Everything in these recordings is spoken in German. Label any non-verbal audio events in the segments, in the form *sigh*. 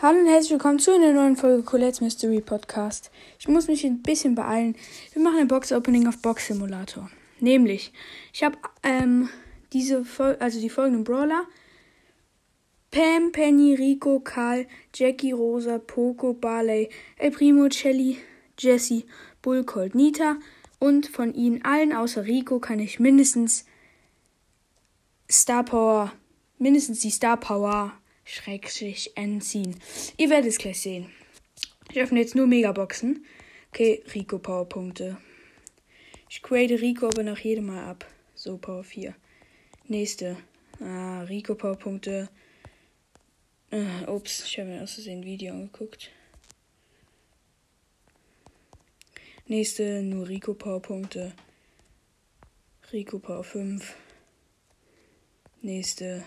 Hallo und herzlich willkommen zu einer neuen Folge Colette's Mystery Podcast. Ich muss mich ein bisschen beeilen. Wir machen ein Box-Opening auf Box Simulator. Nämlich, ich habe ähm, diese Fol also die folgenden Brawler. Pam, Penny, Rico, Karl, Jackie, Rosa, Poco, Barley, El Primo, Shelly, Jessie, Bull, Colt, Nita. Und von ihnen allen außer Rico kann ich mindestens Star Power, mindestens die Star Power Schrägstrich entziehen. Ihr werdet es gleich sehen. Ich öffne jetzt nur Megaboxen. Okay, Rico Powerpunkte. Ich grade Rico aber nach jedem Mal ab. So, Power 4. Nächste. Ah, Rico Powerpunkte. Ah, ups, ich habe mir aus Versehen ein Video angeguckt. Nächste, nur Rico Powerpunkte. Rico Power 5. Nächste.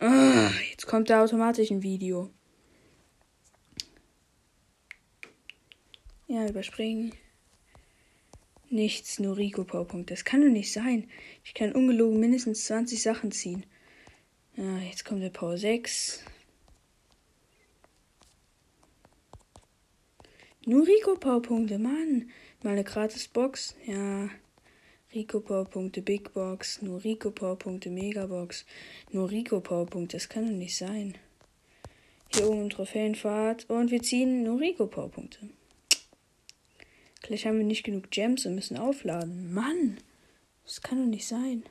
Ah, jetzt kommt da automatisch ein Video. Ja, überspringen. Nichts, nur Rico Powerpunkt. Das kann doch nicht sein. Ich kann ungelogen mindestens 20 Sachen ziehen. Ja, jetzt kommt der Power 6. Nur Rico Powerpunkte, Mann. Mal eine gratis Box. Ja. Rico Powerpunkte Big Box, nur Rico Powerpunkte Megabox, nur Rico Powerpunkte, das kann doch nicht sein. Hier oben Trophäenfahrt und wir ziehen nur Rico Powerpunkte. Gleich haben wir nicht genug Gems und müssen aufladen. Mann, das kann doch nicht sein.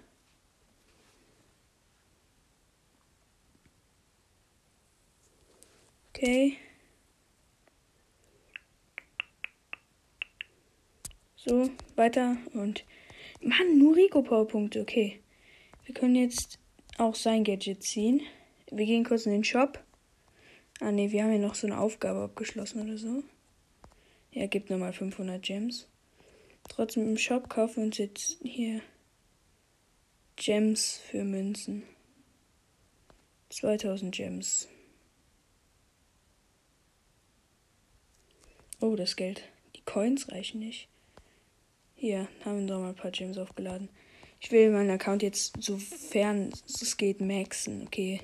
Okay. So, weiter und Mann, nur Rico Powerpunkte. Okay. Wir können jetzt auch sein Gadget ziehen. Wir gehen kurz in den Shop. Ah ne, wir haben ja noch so eine Aufgabe abgeschlossen oder so. Er gibt nochmal 500 Gems. Trotzdem im Shop kaufen wir uns jetzt hier Gems für Münzen. 2000 Gems. Oh, das Geld. Die Coins reichen nicht. Hier haben wir doch mal ein paar Gems aufgeladen. Ich will meinen Account jetzt, sofern es geht, maxen. Okay.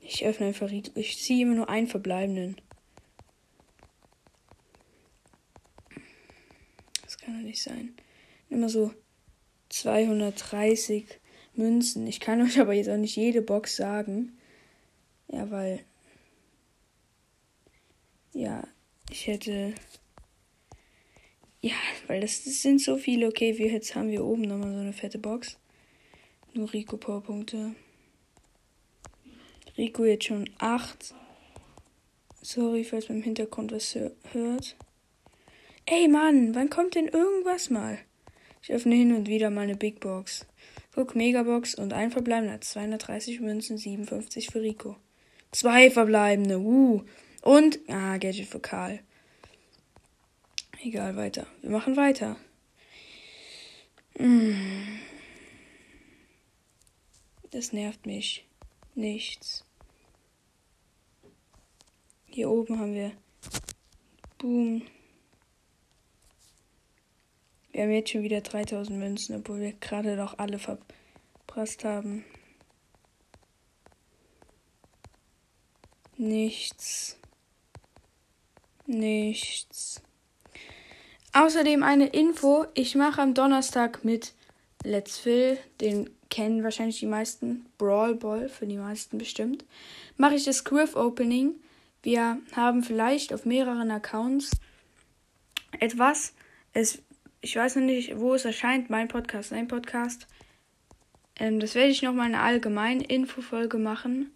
Ich öffne einfach. Ich ziehe immer nur einen verbleibenden. Das kann doch nicht sein. Immer so 230 Münzen. Ich kann euch aber jetzt auch nicht jede Box sagen. Ja, weil. Ja, ich hätte ja, weil das, das, sind so viele. Okay, wir jetzt haben wir oben nochmal so eine fette Box. Nur Rico Powerpunkte. Rico jetzt schon 8. Sorry, falls man im Hintergrund was hört. Ey Mann, wann kommt denn irgendwas mal? Ich öffne hin und wieder mal eine Big Box. Guck, Megabox und ein verbleibender. 230 Münzen, 57 für Rico. Zwei verbleibende, uh. Und, ah, Gadget für Karl. Egal, weiter. Wir machen weiter. Hm. Das nervt mich. Nichts. Hier oben haben wir Boom. Wir haben jetzt schon wieder 3000 Münzen, obwohl wir gerade doch alle verprasst haben. Nichts. Nichts. Außerdem eine Info. Ich mache am Donnerstag mit Let's Fill, den kennen wahrscheinlich die meisten, Brawl Ball für die meisten bestimmt, mache ich das Griff Opening. Wir haben vielleicht auf mehreren Accounts etwas. Es, ich weiß noch nicht, wo es erscheint, mein Podcast, ein Podcast. Ähm, das werde ich nochmal eine allgemeine Infofolge machen,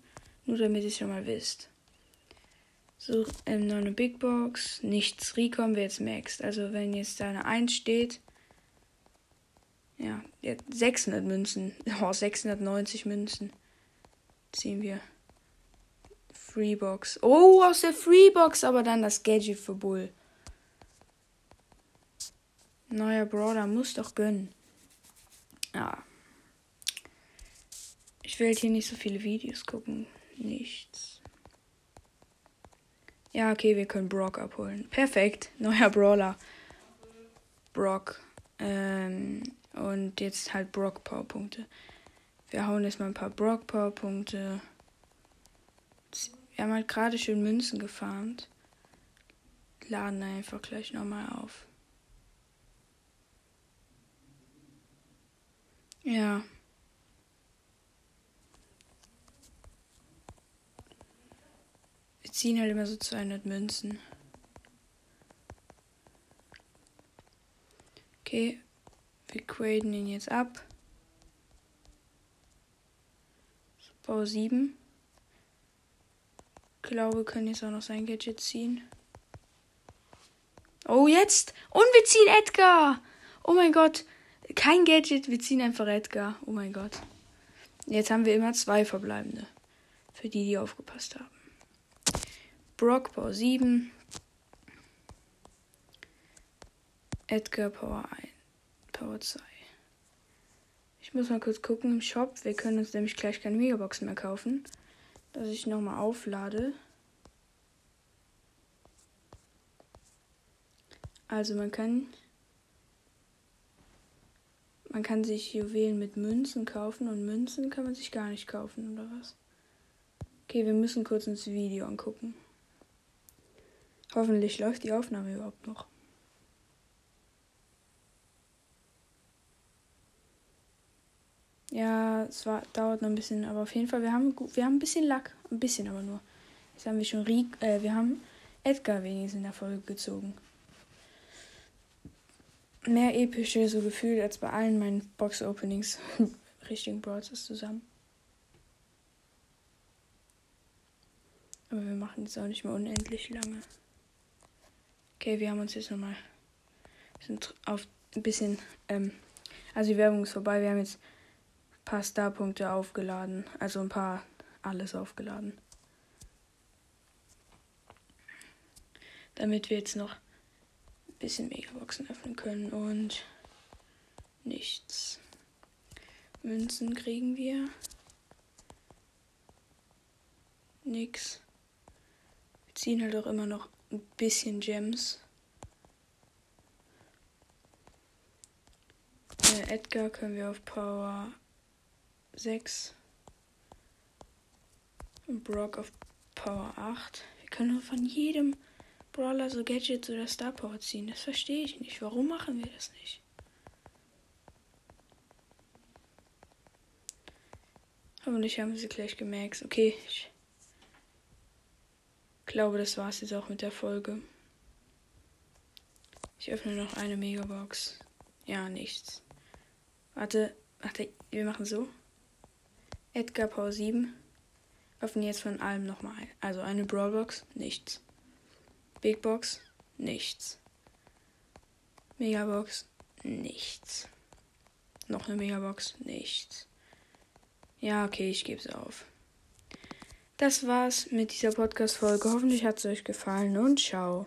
nur damit ihr es schon mal wisst. So, ähm, noch eine Big Box. Nichts. Recon wir jetzt maxed. Also, wenn jetzt da eine 1 steht. Ja, 600 Münzen. *laughs* Oh, 690 Münzen. Ziehen wir. Freebox. Oh, aus der Freebox, aber dann das Gadget für Bull. Neuer Brawler muss doch gönnen. Ja. Ich will hier nicht so viele Videos gucken. Nichts. Ja, okay, wir können Brock abholen. Perfekt. Neuer Brawler. Brock. Ähm, und jetzt halt Brock Powerpunkte. Wir hauen jetzt mal ein paar Brock Powerpunkte. Wir haben halt gerade schön Münzen gefarmt. Laden einfach gleich nochmal auf. Ja. Ziehen halt immer so 200 Münzen. Okay, wir graden ihn jetzt ab. So, Bau 7. Ich glaube, wir können jetzt auch noch sein Gadget ziehen. Oh, jetzt! Und wir ziehen Edgar! Oh mein Gott! Kein Gadget, wir ziehen einfach Edgar. Oh mein Gott. Jetzt haben wir immer zwei verbleibende. Für die, die aufgepasst haben. Brock Power 7. Edgar Power 1. Power 2. Ich muss mal kurz gucken im Shop. Wir können uns nämlich gleich keine Megaboxen mehr kaufen. Dass ich nochmal auflade. Also man kann man kann sich Juwelen mit Münzen kaufen und Münzen kann man sich gar nicht kaufen, oder was? Okay, wir müssen kurz ins Video angucken. Hoffentlich läuft die Aufnahme überhaupt noch. Ja, es war, dauert noch ein bisschen, aber auf jeden Fall, wir haben, wir haben ein bisschen Lack. Ein bisschen aber nur. Jetzt haben wir schon Riek, äh, wir haben Edgar wenigstens in der Folge gezogen mehr epische so gefühlt als bei allen meinen Box-Openings *laughs* richtigen Brawlers zusammen. Aber wir machen jetzt auch nicht mehr unendlich lange. Okay, wir haben uns jetzt nochmal. Sind auf ein bisschen. Ähm, also die Werbung ist vorbei. Wir haben jetzt ein paar Starpunkte aufgeladen. Also ein paar alles aufgeladen. Damit wir jetzt noch bisschen Megaboxen öffnen können und nichts. Münzen kriegen wir. Nix. Wir ziehen halt auch immer noch ein bisschen Gems. Äh, Edgar können wir auf Power 6. Und Brock auf Power 8. Wir können von jedem Brawler so Gadgets oder Star Power ziehen. Das verstehe ich nicht. Warum machen wir das nicht? Hoffentlich haben sie gleich gemerkt. Okay, ich glaube, das war's jetzt auch mit der Folge. Ich öffne noch eine Megabox. Ja, nichts. Warte, warte, wir machen so. Edgar Power 7. Öffnen jetzt von allem nochmal. Also eine Brawlbox, nichts. Big Box, nichts. Megabox, nichts. Noch eine Megabox, nichts. Ja, okay, ich gebe es auf. Das war's mit dieser Podcast-Folge. Hoffentlich hat es euch gefallen und ciao.